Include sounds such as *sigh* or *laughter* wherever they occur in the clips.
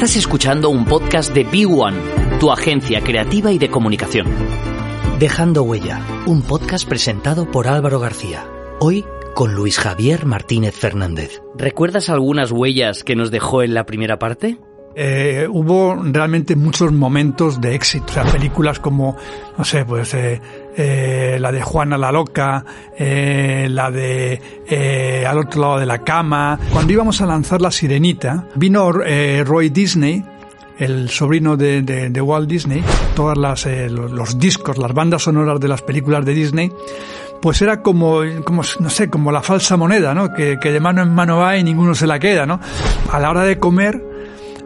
Estás escuchando un podcast de B1, tu agencia creativa y de comunicación. Dejando Huella, un podcast presentado por Álvaro García. Hoy con Luis Javier Martínez Fernández. ¿Recuerdas algunas huellas que nos dejó en la primera parte? Eh, hubo realmente muchos momentos de éxito. O sea, películas como, no sé, pues eh, eh, la de Juana la Loca, eh, la de eh, Al otro lado de la cama. Cuando íbamos a lanzar La Sirenita, vino Roy Disney, el sobrino de, de, Walt Disney, eh, los, los discos, las bandas sonoras de las películas de Disney, pues era como, como, no sé, como la falsa moneda, ¿no? Que, que de mano en mano va y ninguno se la queda, ¿no? A la hora de comer,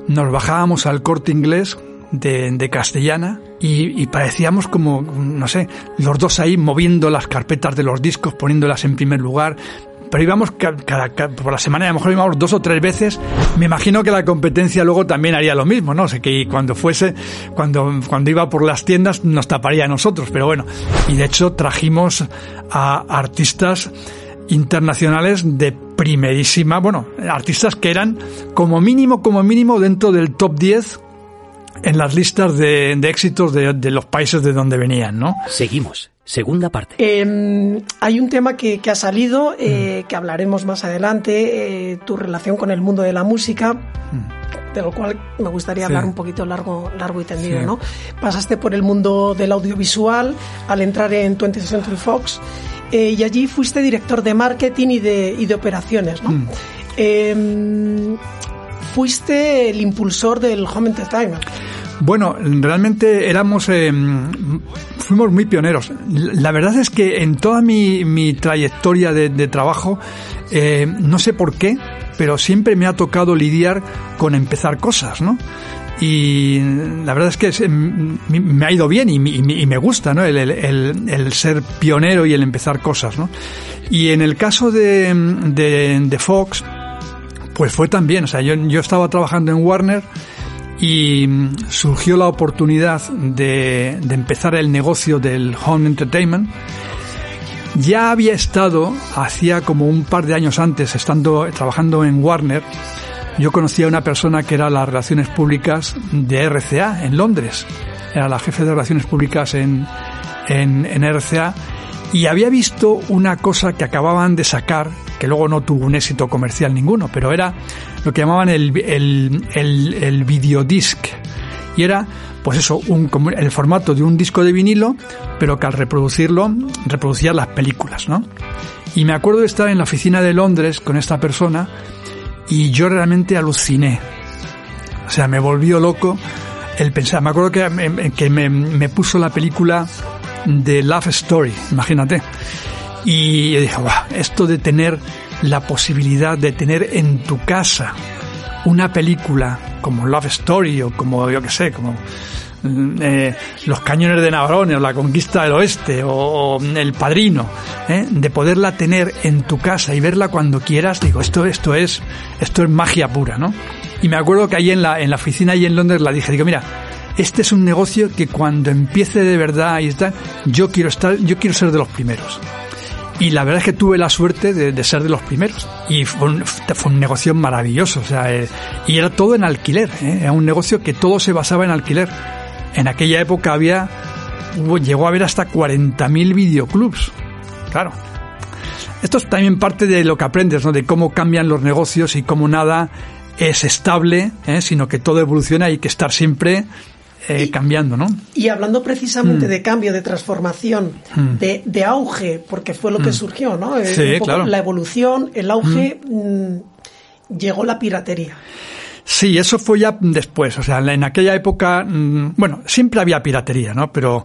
nos bajábamos al corte inglés de, de castellana y, parecíamos como, no sé, los dos ahí moviendo las carpetas de los discos, poniéndolas en primer lugar. Pero íbamos cada, por la semana, a lo mejor íbamos dos o tres veces. Me imagino que la competencia luego también haría lo mismo, ¿no? Sea, que cuando fuese, cuando, cuando iba por las tiendas nos taparía a nosotros, pero bueno. Y de hecho trajimos a artistas internacionales de primerísima, bueno, artistas que eran como mínimo, como mínimo dentro del top 10 en las listas de, de éxitos de, de, los países de donde venían, ¿no? Seguimos. Segunda parte. Eh, hay un tema que, que ha salido, eh, mm. que hablaremos más adelante, eh, tu relación con el mundo de la música, mm. de lo cual me gustaría sí. hablar un poquito largo, largo y tendido, sí. ¿no? Pasaste por el mundo del audiovisual al entrar en 20th Century Fox eh, y allí fuiste director de marketing y de, y de operaciones, ¿no? Mm. Fuiste el impulsor del Home Entertainment. Bueno, realmente éramos, eh, fuimos muy pioneros. La verdad es que en toda mi, trayectoria de, trabajo, eh, no sé por qué, pero siempre me ha tocado lidiar con empezar cosas, ¿no? y la verdad es que es, me ha ido bien y, me gusta ¿no? el, ser pionero y el empezar cosas. ¿no? Y en el caso de Fox, pues fue también, o sea, yo, yo estaba trabajando en Warner y surgió la oportunidad de, de empezar el negocio del home entertainment. Ya había estado, hacía como un par de años antes, estando trabajando en Warner, yo conocí a una persona que era las relaciones públicas de RCA en Londres. Era la jefe de relaciones públicas en, en, en RCA y había visto una cosa que acababan de sacar, que luego no tuvo un éxito comercial ninguno, pero era lo que llamaban el, el, el, videodisc. Y era, pues eso, un, el formato de un disco de vinilo, pero que al reproducirlo, reproducía las películas, ¿no? Y me acuerdo de estar en la oficina de Londres con esta persona y yo realmente aluciné. O sea, me volvió loco el pensar. Me acuerdo que, que me, me puso la película de Love Story, imagínate. Y yo dije, wow, esto de tener la posibilidad de tener en tu casa una película como Love Story o como, yo que sé, como eh, Los Cañones de Navarone o La Conquista del Oeste o, o El Padrino, ¿eh? de poderla tener en tu casa y verla cuando quieras, digo, esto, esto, es, esto es magia pura, ¿no? Y me acuerdo que ahí en la, en la oficina, ahí en Londres, la dije, digo, mira, este es un negocio que cuando empiece de verdad y está, yo quiero estar, yo quiero ser de los primeros. Y la verdad es que tuve la suerte de, ser de los primeros. Y fue un, negocio maravilloso. O sea, eh, y era todo en alquiler. ¿eh? Era un negocio que todo se basaba en alquiler. En aquella época había, llegó a haber hasta 40.000 videoclubs. Claro. Esto es también parte de lo que aprendes, ¿no? De cómo cambian los negocios y cómo nada es estable, ¿eh? sino que todo evoluciona y hay que estar siempre eh, y, cambiando, ¿no? Y hablando precisamente mm. de cambio, de transformación, mm. de, de, auge, porque fue lo que mm. surgió, ¿no? Sí, claro. La evolución, el auge, llegó la piratería. Sí, eso fue ya después. O sea, en aquella época, bueno, siempre había piratería, ¿no? Pero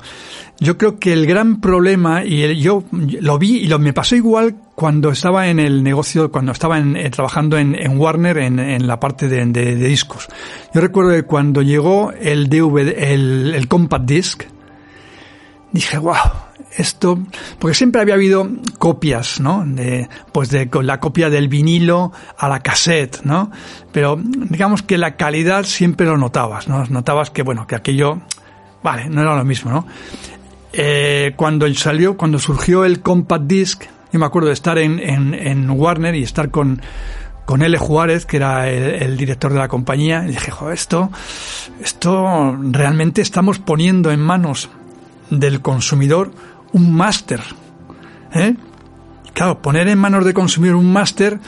yo creo que el gran problema, y el, yo lo vi y lo, me pasó igual cuando estaba en el negocio, cuando estaba en, eh, trabajando en, Warner en, la parte de, de, de, discos. Yo recuerdo que cuando llegó el DVD, el, el compact disc, dije, wow, esto, porque siempre había habido copias, ¿no? De, pues de la copia del vinilo a la cassette, ¿no? Pero digamos que la calidad siempre lo notabas, ¿no? Notabas que, bueno, que aquello, vale, no era lo mismo, ¿no? Eh, cuando salió, cuando surgió el compact disc, yo me acuerdo de estar en, en, en Warner y estar con, con L. Juárez, que era el, director de la compañía, y dije, joder, esto, esto realmente estamos poniendo en manos del consumidor un máster. ¿eh? Claro, poner en manos del consumidor un máster,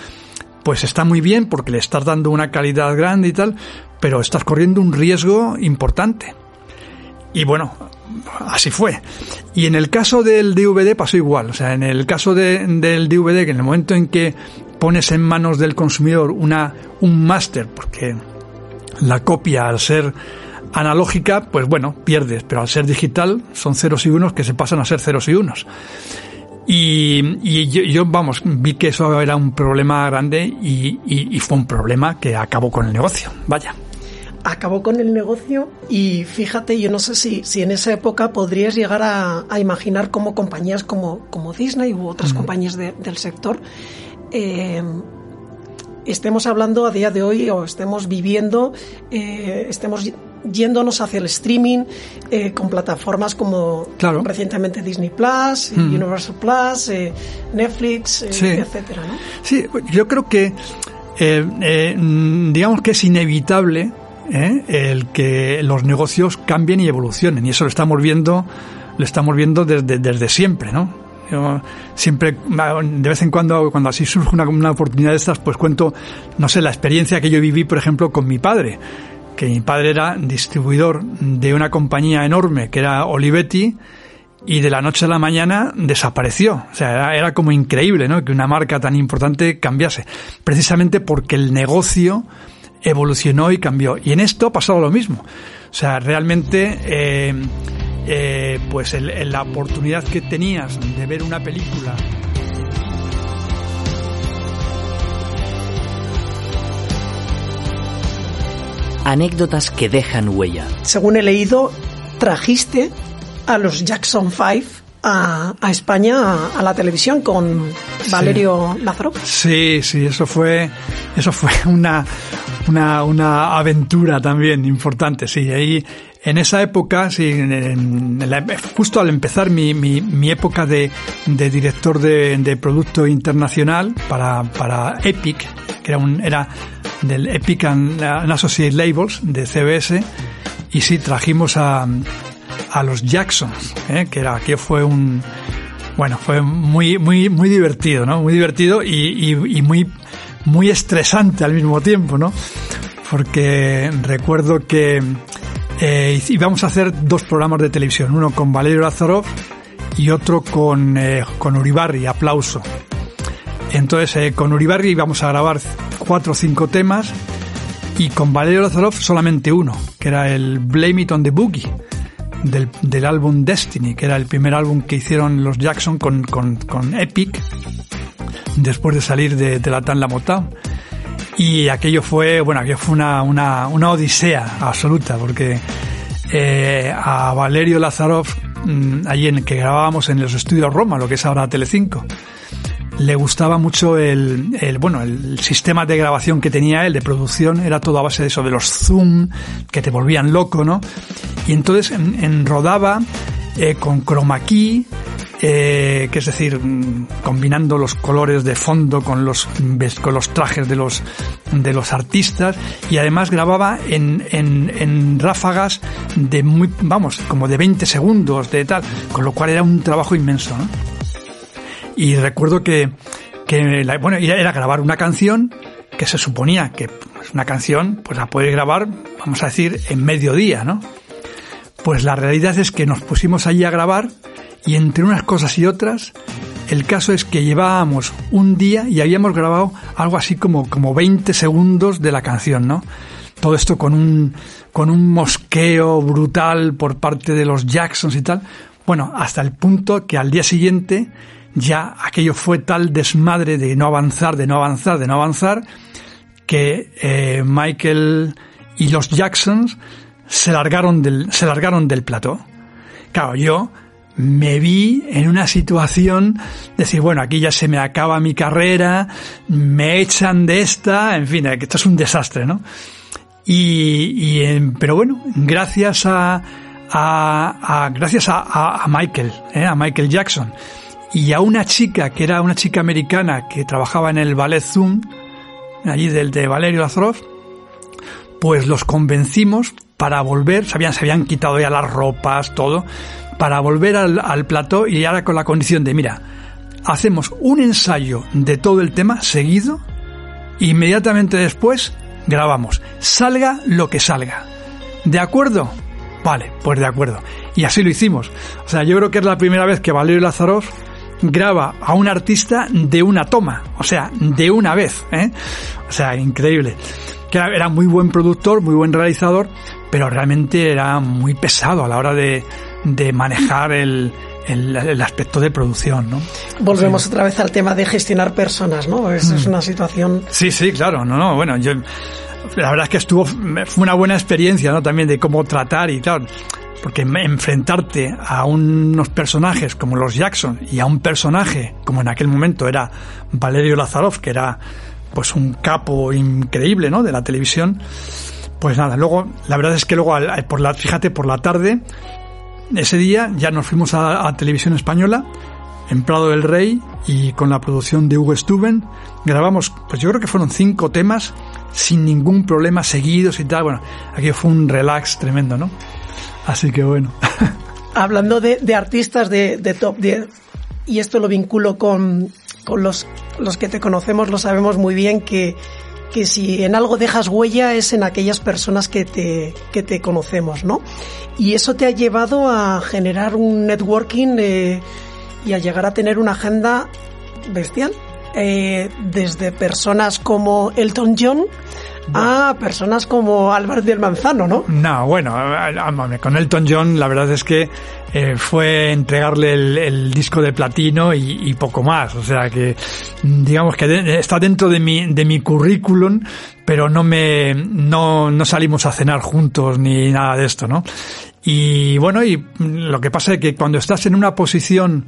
pues está muy bien porque le estás dando una calidad grande y tal, pero estás corriendo un riesgo importante. Y bueno, así fue. Y en el caso del DVD pasó igual. O sea, en el caso del DVD, que en el momento en que pones en manos del consumidor una, un máster, porque la copia al ser analógica, pues bueno, pierdes, pero al ser digital son ceros y unos que se pasan a ser ceros y unos. Y, yo, vamos, vi que eso era un problema grande y, y fue un problema que acabó con el negocio. Vaya acabó con el negocio y fíjate, yo no sé si, si en esa época podrías llegar a, imaginar cómo compañías como, como Disney u otras compañías del sector eh, estemos hablando a día de hoy o estemos viviendo, eh, estemos yéndonos hacia el streaming eh, con plataformas como recientemente Disney Plus, Universal Plus, Netflix, etcétera. ¿no? Sí, yo creo que digamos que es inevitable ¿eh? el que los negocios cambien y evolucionen. Y eso lo estamos viendo, lo estamos viendo desde, desde siempre, ¿no? Yo siempre, de vez en cuando, cuando así surge una, una oportunidad de estas, pues cuento, no sé, la experiencia que yo viví, por ejemplo, con mi padre que mi padre era distribuidor de una compañía enorme que era Olivetti y de la noche a la mañana desapareció. O sea, era, era, como increíble, ¿no? Que una marca tan importante cambiase. Precisamente porque el negocio evolucionó y cambió. Y en esto ha pasado lo mismo. O sea, realmente, eh, eh, pues la oportunidad que tenías de ver una película Anécdotas que dejan huella. Según he leído, trajiste a los Jackson Five a, España a, la televisión con Valerio Lázaro. Sí, sí, eso fue, eso fue *laughs* una, una, una aventura también importante, sí. Ahí, en esa época, sí, justo al empezar mi, mi, mi época de, de director de, de, producto internacional para, para Epic, que era, un, era del Epic and, Associate Labels de CBS, y sí, trajimos a, a los Jacksons, ¿eh? que era, que fue un, bueno, fue muy, muy, muy divertido, ¿no? Muy divertido y, y muy muy estresante al mismo tiempo, ¿no? Porque recuerdo que eh, íbamos a hacer dos programas de televisión, uno con Valerio Lazarov y otro con, eh, Uribarri, aplauso. Entonces, eh, con Uribarri íbamos a grabar cuatro o cinco temas y con Valerio Lazarov solamente uno, que era el Blame It on the Boogie, del, del álbum Destiny, que era el primer álbum que hicieron los Jackson con, con, con Epic después de salir de, la Tan La Y aquello fue, bueno, aquello fue una, una, una odisea absoluta, porque eh, a Valerio Lazarov, mm, allí en que grabábamos en los estudios Roma, lo que es ahora Telecinco, le gustaba mucho el, el, bueno, el sistema de grabación que tenía él, de producción, era todo a base de eso, de los zoom, que te volvían loco, ¿no? Y entonces en, rodaba eh, con chroma key, eh, que es decir, mm, combinando los colores de fondo con los, con los trajes de los, de los artistas y además grababa en, en, ráfagas de muy, vamos, como de 20 segundos de tal, con lo cual era un trabajo inmenso, ¿no? Y recuerdo que, que bueno, era grabar una canción que se suponía que pues, una canción pues la puede grabar, vamos a decir, en mediodía, ¿no? Pues la realidad es que nos pusimos allí a grabar y entre unas cosas y otras, el caso es que llevábamos un día y habíamos grabado algo así como, como 20 segundos de la canción, ¿no? Todo esto con un, con un mosqueo brutal por parte de los Jacksons y tal. Bueno, hasta el punto que al día siguiente ya aquello fue tal desmadre de no avanzar, de no avanzar, de no avanzar, que eh, Michael y los Jacksons se largaron del, se largaron del plató. Claro, yo me vi en una situación de decir, bueno, aquí ya se me acaba mi carrera, me echan de esta, en fin, que esto es un desastre, ¿no? Y, y pero bueno, gracias a, a, gracias a, a Michael, ¿eh? a Michael Jackson, y a una chica que era una chica americana que trabajaba en el ballet Zoom, allí del de Valerio Lazarov, pues los convencimos para volver, se habían, se habían quitado ya las ropas, todo, para volver al, plató y ahora con la condición de, mira, hacemos un ensayo de todo el tema seguido, inmediatamente después grabamos, salga lo que salga. ¿De acuerdo? Vale, pues de acuerdo. Y así lo hicimos. O sea, yo creo que es la primera vez que Valerio Lazarov graba a un artista de una toma, o sea, de una vez, ¿eh? O sea, increíble. Que era, muy buen productor, muy buen realizador, pero realmente era muy pesado a la hora de, de manejar el, el, aspecto de producción, ¿no? Volvemos otra vez al tema de gestionar personas, ¿no? Es, es mm. una situación... Sí, sí, claro, no, no, bueno, yo... La verdad es que estuvo, fue una buena experiencia, ¿no? También de cómo tratar y tal porque enfrentarte a unos personajes como los Jackson y a un personaje como en aquel momento era Valerio Lazarov, que era pues un capo increíble, ¿no? De la televisión. Pues nada, luego, la verdad es que luego, por la, fíjate, por la tarde, ese día ya nos fuimos a, Televisión Española, en Prado del Rey, y con la producción de Hugo Stuben, grabamos, pues yo creo que fueron cinco temas, sin ningún problema, seguidos y tal. Bueno, aquí fue un relax tremendo, ¿no? Así que bueno. *laughs* Hablando de, artistas de, top 10, y esto lo vinculo con, con los, los que te conocemos, lo sabemos muy bien que, que si en algo dejas huella es en aquellas personas que te, que te conocemos, ¿no? Y eso te ha llevado a generar un networking eh, y a llegar a tener una agenda bestial. Eh, desde personas como Elton John a personas como Álvaro del Manzano, ¿no? No, bueno, con Elton John la verdad es que eh, fue entregarle el, disco de platino y, poco más. O sea que, digamos que está dentro de mi, de mi currículum, pero no me, no, no salimos a cenar juntos ni nada de esto, ¿no? Y bueno, y lo que pasa es que cuando estás en una posición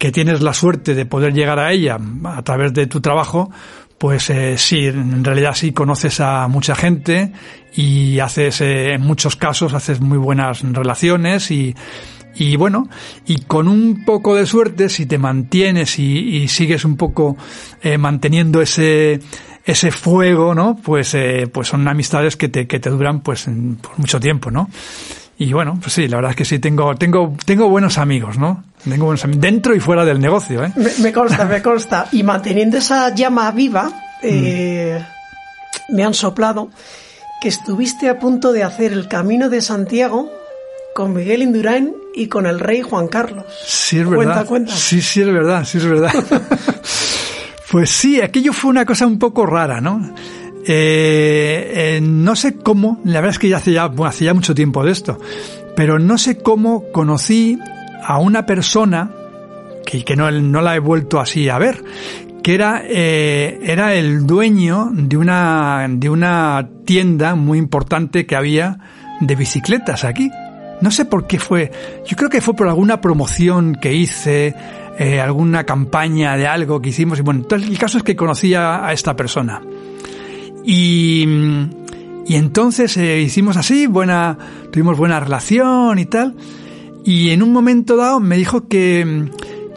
que tienes la suerte de poder llegar a ella a través de tu trabajo, pues eh, sí, en realidad sí conoces a mucha gente y haces, eh, en muchos casos, haces muy buenas relaciones y, y bueno, y con un poco de suerte, si te mantienes y, sigues un poco eh, manteniendo ese, ese fuego, ¿no? Pues, eh, pues son amistades que te, que te duran pues por mucho tiempo, ¿no? Y bueno, pues sí, la verdad es que sí, tengo, tengo, tengo buenos amigos, ¿no? Tengo buenos amigos, dentro y fuera del negocio, ¿eh? Me, consta, me consta. Y manteniendo esa llama viva, eh, mm. me han soplado que estuviste a punto de hacer el camino de Santiago con Miguel Indurain y con el rey Juan Carlos. Sí, es verdad. Cuenta, Sí, sí, es verdad, sí, es verdad. *laughs* pues sí, aquello fue una cosa un poco rara, ¿no? Eh, eh, no sé cómo, la verdad es que ya hace ya, bueno, hace ya mucho tiempo de esto, pero no sé cómo conocí a una persona que, que no, no la he vuelto así a ver, que era, eh, era el dueño de una, de una tienda muy importante que había de bicicletas aquí. No sé por qué fue. Yo creo que fue por alguna promoción que hice, eh, alguna campaña de algo que hicimos. Y bueno, entonces el caso es que conocía a esta persona. Y, y entonces eh, hicimos así, buena, tuvimos buena relación y tal. Y en un momento dado me dijo que,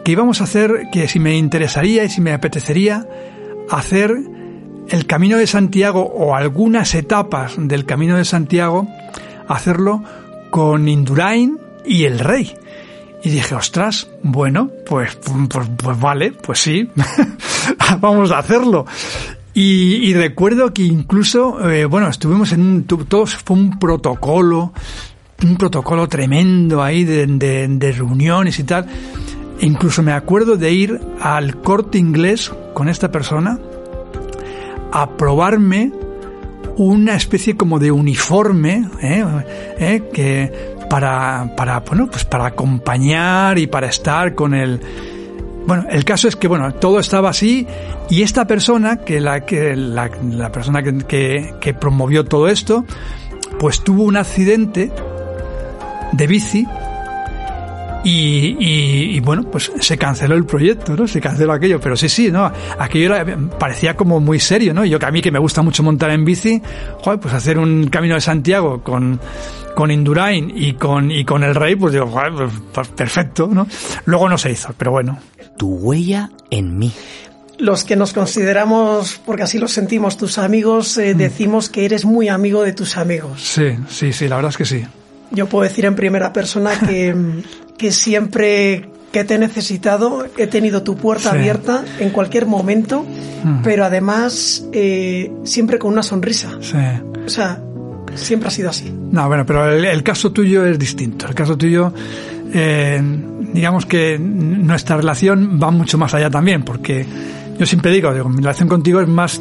que íbamos a hacer, que si me interesaría y si me apetecería hacer el Camino de Santiago o algunas etapas del Camino de Santiago, hacerlo con Indurain y el Rey. Y dije, ostras, bueno, pues, pues, pues vale, pues sí, *laughs* vamos a hacerlo. Y, recuerdo que incluso, eh, bueno, estuvimos en un, todos fue un protocolo, un protocolo tremendo ahí de, de, reuniones y tal. incluso me acuerdo de ir al corte inglés con esta persona a probarme una especie como de uniforme ¿eh? ¿Eh? que para para bueno pues para acompañar y para estar con el bueno, el caso es que bueno, todo estaba así y esta persona, que la, que la, persona que, que, promovió todo esto, pues tuvo un accidente de bici y, y, bueno, pues se canceló el proyecto, ¿no? Se canceló aquello, pero sí, sí, ¿no? Aquello parecía como muy serio, ¿no? Yo que a mí que me gusta mucho montar en bici, joder, pues hacer un camino de Santiago con, con Indurain y con, y con el Rey, pues digo, joder, pues, pues perfecto, ¿no? Luego no se hizo, pero bueno. Tu huella en mí. los que nos consideramos, porque así lo sentimos, tus amigos, eh, decimos que eres muy amigo de tus amigos. Sí, sí, sí, la verdad es que sí. Yo puedo decir en primera persona que, *laughs* que siempre que te he necesitado he tenido tu puerta Sí. abierta en cualquier momento, Mm. pero además eh, siempre con una sonrisa. Sí. O sea, siempre ha sido así. No, bueno, pero el, el caso tuyo es distinto. El caso tuyo, eh, digamos que nuestra relación va mucho más allá también, porque yo siempre digo, digo, mi relación contigo es más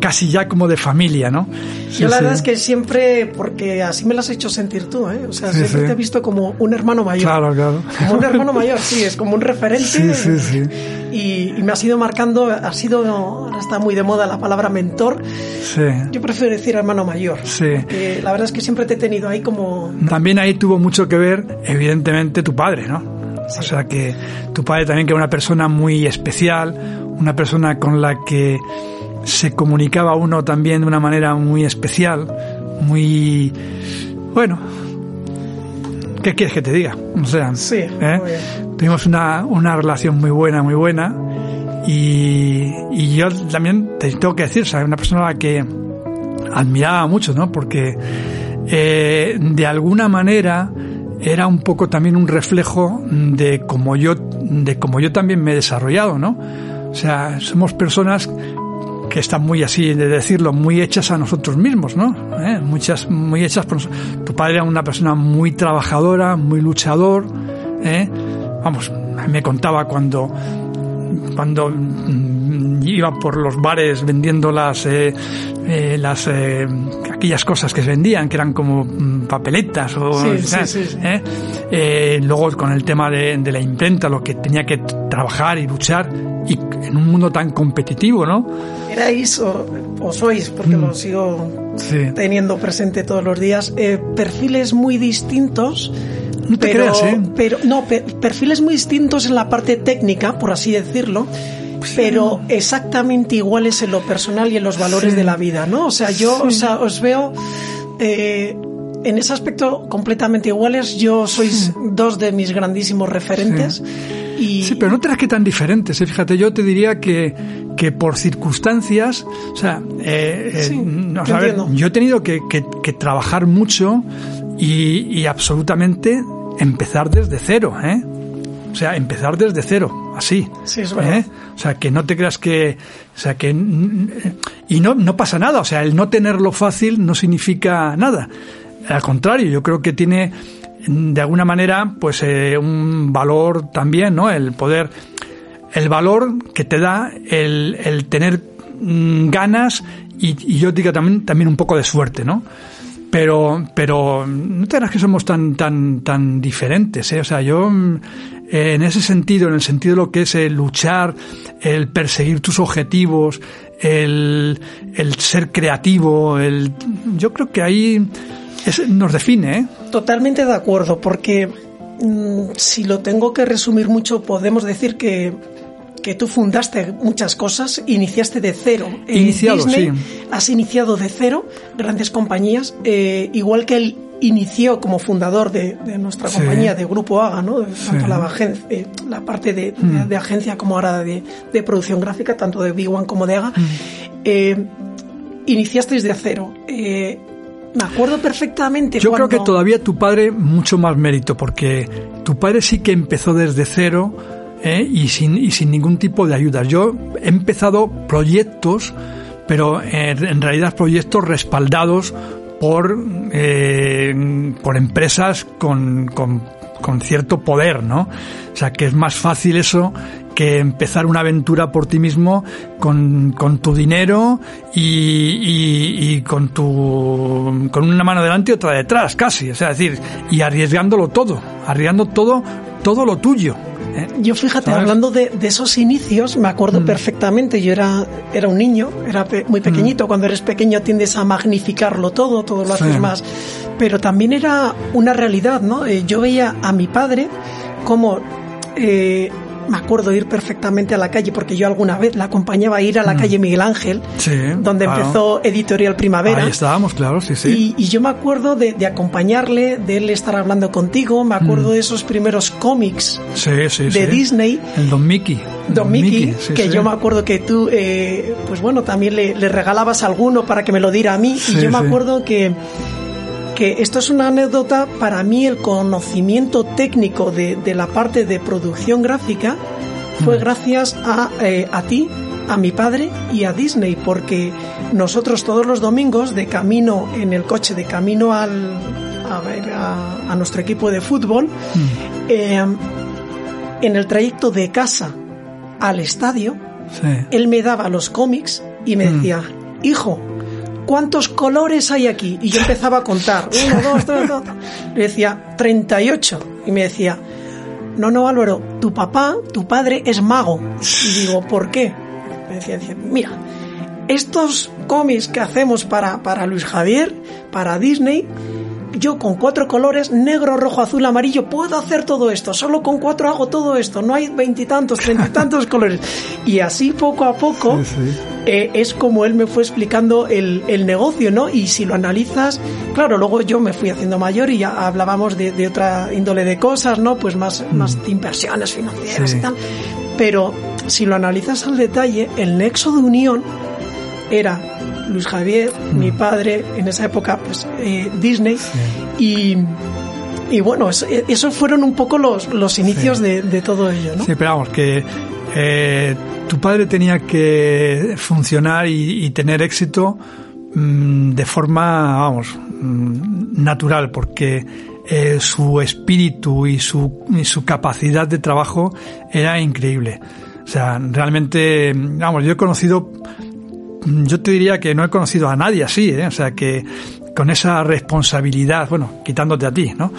casi ya como de familia, ¿no? Sí, Yo la sí. verdad es que siempre, porque así me lo has hecho sentir tú, ¿eh? O sea, Sí, siempre te he visto como un hermano mayor. Claro, claro. Como un hermano mayor, sí, es como un referente. Sí, sí, sí. Y, y me ha sido marcando, ha sido, ahora está muy de moda la palabra mentor. Sí. Yo prefiero decir hermano mayor. Sí. Porque la verdad es que siempre te he tenido ahí como... También ahí tuvo mucho que ver, evidentemente, tu padre, ¿no? O sea que tu padre también que era una persona muy especial, una persona con la que se comunicaba uno también de una manera muy especial, muy... Bueno, ¿qué quieres que te diga? O sea, Sí, ¿eh? muy bien. tuvimos una, una relación muy buena, muy buena. Y, y yo también te tengo que decir, o sea, una persona a la que admiraba mucho, ¿no? Porque eh, de alguna manera era un poco también un reflejo de cómo yo, de cómo yo también me he desarrollado, ¿no? O sea, somos personas que están muy así de decirlo, muy hechas a nosotros mismos, ¿no? ¿Eh? Muchas, muy hechas por nos- Tu padre era una persona muy trabajadora, muy luchador, ¿eh? Vamos, me contaba cuando cuando mm, iba por los bares vendiendo las eh, eh, las eh, aquellas cosas que se vendían que eran como mm, papeletas o Sí, ¿eh? sí, sí. ¿eh? Luego con el tema de, de la imprenta lo que tenía que trabajar y luchar y en un mundo tan competitivo no Erais o, o sois, Mm. porque lo sigo teniendo presente todos los días, eh, perfiles muy distintos. No te pero, creas, ¿eh? pero no, pe- perfiles muy distintos en la parte técnica, por así decirlo, pero exactamente iguales en lo personal y en los valores Sí. de la vida, ¿no? O sea, yo o sea, os veo eh, en ese aspecto completamente iguales. Yo sois dos de mis grandísimos referentes. Y, Sí, pero no te que tan diferentes. ¿eh? Fíjate, yo te diría que, que por circunstancias, o sea, eh, eh, Sí, no, o te sea, a ver, entiendo. yo he tenido que, que- que trabajar mucho y, y absolutamente empezar desde cero, ¿eh? O sea, empezar desde cero, así. Sí, es verdad. ¿eh? O sea, que no te creas que, o sea, que y no no pasa nada, o sea, el no tenerlo fácil no significa nada. Al contrario, yo creo que tiene de alguna manera pues eh, un valor también, ¿no? El poder el valor que te da el, el tener mm, ganas y, y yo digo también también un poco de suerte, ¿no? Pero, pero no te creas que somos tan, tan, tan diferentes, ¿eh? O sea, yo, mm, en ese sentido, en el sentido de lo que es el luchar, el perseguir tus objetivos, el, el ser creativo, el, yo creo que ahí nos define, ¿eh? Totalmente de acuerdo, porque mm, si lo tengo que resumir mucho, podemos decir que, que tú fundaste muchas cosas, iniciaste de cero. En Iniciado, Disney sí. Has iniciado de cero grandes compañías, eh, igual que él inició como fundador de, de nuestra Sí. compañía, de Grupo AGA, ¿no? De- Sí. tanto la, eh, la parte de, de- Mm. de agencia como ahora de, producción gráfica, tanto de Big One como de AGA. Mm. Eh, iniciasteis de cero. Eh, me acuerdo perfectamente Yo creo cuando- que todavía tu padre mucho más mérito, porque tu padre sí que empezó desde cero ¿eh? y, sin, y sin ningún tipo de ayudas. Yo he empezado proyectos, pero eh, en realidad proyectos respaldados por, eh, por empresas con, con, con cierto poder, ¿no? O sea, que es más fácil eso que empezar una aventura por ti mismo con, con tu dinero y, y, con tu con una mano delante y otra detrás, casi. O sea, es decir, y arriesgándolo todo, arriesgando todo, todo lo tuyo. ¿Eh? Yo fíjate, ¿Sabes? hablando de, de esos inicios, me acuerdo Mm. perfectamente, yo era, era un niño, era pe- muy pequeñito, cuando eres pequeño tiendes a magnificarlo todo, todo lo Sí. haces más, pero también era una realidad, ¿no? Eh, yo veía a mi padre como eh, me acuerdo ir perfectamente a la calle, porque yo alguna vez la acompañaba a ir a la mm. calle Miguel Ángel, donde empezó Editorial Primavera. Ahí estábamos, claro, sí, sí. Y, yo me acuerdo de, acompañarle, de él estar hablando contigo, me acuerdo mm. de esos primeros cómics de Disney. El Don Mickey. Don, Mickey, que yo me acuerdo que tú, eh, pues bueno, también le, regalabas alguno para que me lo diera a mí. y yo me acuerdo que que esto es una anécdota, para mí el conocimiento técnico de, la parte de producción gráfica fue mm. gracias a, eh, a ti, a mi padre y a Disney, porque nosotros todos los domingos de camino en el coche, de camino al, a, nuestro equipo de fútbol, mm. eh, en el trayecto de casa al estadio, él me daba los cómics y me mm. decía, hijo, ¿cuántos colores hay aquí? Y yo empezaba a contar, *laughs* uno, dos, tres, dos. Le decía, 38. Y me decía, no, no, Álvaro, tu papá, tu padre es mago. Y digo, ¿por qué? Me decía, mira, estos cómics que hacemos para, para Luis Javier, para Disney, yo con cuatro colores, negro, rojo, azul, amarillo, puedo hacer todo esto. Solo con cuatro hago todo esto. No hay veintitantos, treinta y tantos *laughs* colores. Y así poco a poco eh, es como él me fue explicando el, el, negocio, ¿no? Y si lo analizas, claro, luego yo me fui haciendo mayor y ya hablábamos de, de otra índole de cosas, ¿no? Pues más, mm. más de inversiones financieras y tal. Pero si lo analizas al detalle, el nexo de unión era Luis Javier, mi mm. padre, en esa época, pues eh, Disney, y, y, bueno, esos fueron un poco los, los inicios de, de, todo ello, ¿no? Sí, pero vamos, que eh, tu padre tenía que funcionar y, tener éxito mm, de forma, vamos, mm, natural, porque eh, su espíritu y su, y su capacidad de trabajo era increíble. O sea, realmente, vamos, yo he conocido yo te diría que no he conocido a nadie así, ¿eh? o sea que con esa responsabilidad, bueno, quitándote a ti, ¿no?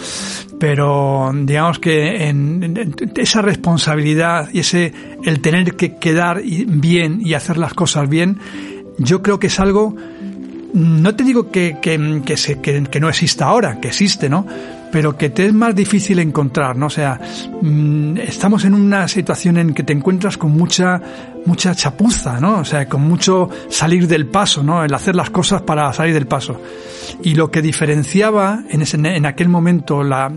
Pero digamos que en, esa responsabilidad y ese el tener que quedar bien y hacer las cosas bien, yo creo que es algo no te digo que, que, que, se, que no exista ahora, que existe, ¿no? Pero que te es más difícil encontrar, ¿no? O sea, mm, estamos en una situación en que te encuentras con mucha, mucha chapuza, ¿no? O sea, con mucho salir del paso, ¿no? El hacer las cosas para salir del paso. Y lo que diferenciaba en, ese, en aquel momento la,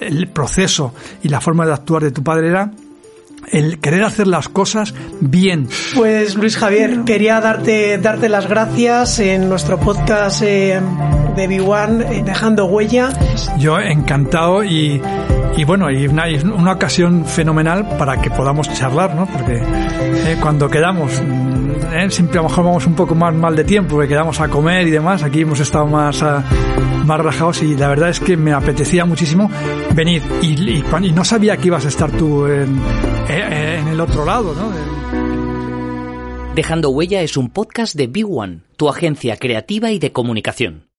el proceso y la forma de actuar de tu padre era el querer hacer las cosas bien. Pues Luis Javier, quería darte, darte las gracias en nuestro podcast eh, de B1, eh, Dejando Huella. Yo encantado y, y bueno, y una, una, ocasión fenomenal para que podamos charlar, ¿no? Porque eh, cuando quedamos, mm, siempre a lo mejor vamos un poco más mal de tiempo, porque quedamos a comer y demás, aquí hemos estado más... A, más rajados y la verdad es que me apetecía muchísimo venir y, no sabía que ibas a estar tú en, en el otro lado, ¿no? Dejando Huella es un podcast de B1, tu agencia creativa y de comunicación.